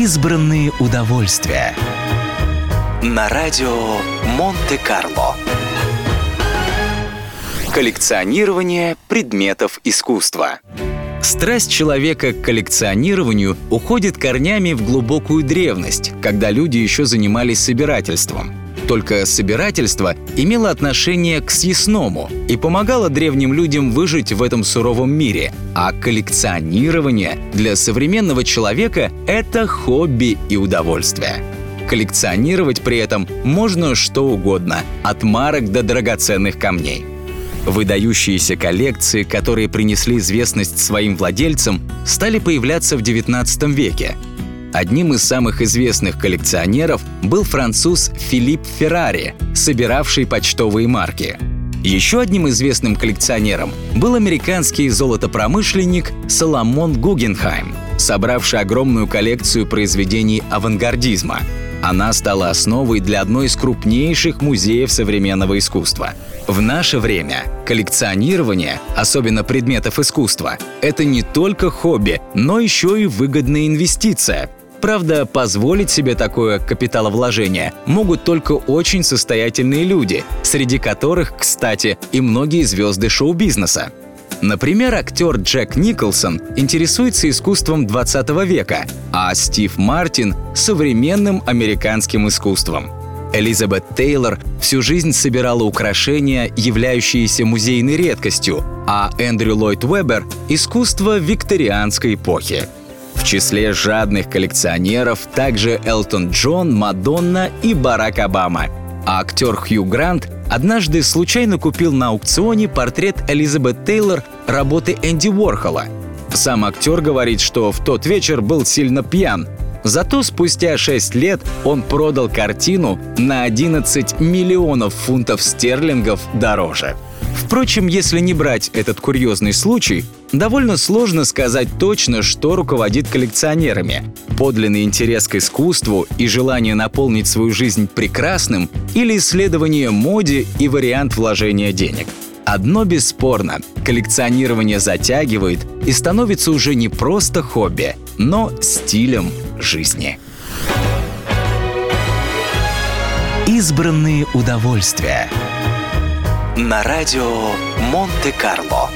Избранные удовольствия. На радио Монте-Карло. Коллекционирование предметов искусства. Страсть человека к коллекционированию уходит корнями в глубокую древность, когда люди еще занимались собирательством. Только собирательство имело отношение к съестному и помогало древним людям выжить в этом суровом мире, а коллекционирование для современного человека — это хобби и удовольствие. Коллекционировать при этом можно что угодно, от марок до драгоценных камней. Выдающиеся коллекции, которые принесли известность своим владельцам, стали появляться в XIX веке — Одним из самых известных коллекционеров был француз Филипп Феррари, собиравший почтовые марки. Еще одним известным коллекционером был американский золотопромышленник Соломон Гугенхайм, собравший огромную коллекцию произведений авангардизма. Она стала основой для одной из крупнейших музеев современного искусства. В наше время коллекционирование, особенно предметов искусства, это не только хобби, но еще и выгодная инвестиция – Правда, позволить себе такое капиталовложение могут только очень состоятельные люди, среди которых, кстати, и многие звезды шоу-бизнеса. Например, актер Джек Николсон интересуется искусством 20 века, а Стив Мартин — современным американским искусством. Элизабет Тейлор всю жизнь собирала украшения, являющиеся музейной редкостью, а Эндрю Ллойд Уэббер — искусство викторианской эпохи. В числе жадных коллекционеров также Элтон Джон, Мадонна и Барак Обама. А актер Хью Грант однажды случайно купил на аукционе портрет Элизабет Тейлор работы Энди Уорхола. Сам актер говорит, что в тот вечер был сильно пьян. Зато спустя 6 лет он продал картину на 11 миллионов фунтов стерлингов дороже. Впрочем, если не брать этот курьезный случай, довольно сложно сказать точно, что руководит коллекционерами. Подлинный интерес к искусству и желание наполнить свою жизнь прекрасным или исследование моде и вариант вложения денег. Одно бесспорно – коллекционирование затягивает и становится уже не просто хобби, но стилем жизни. Избранные удовольствия – на радио Монте-Карло.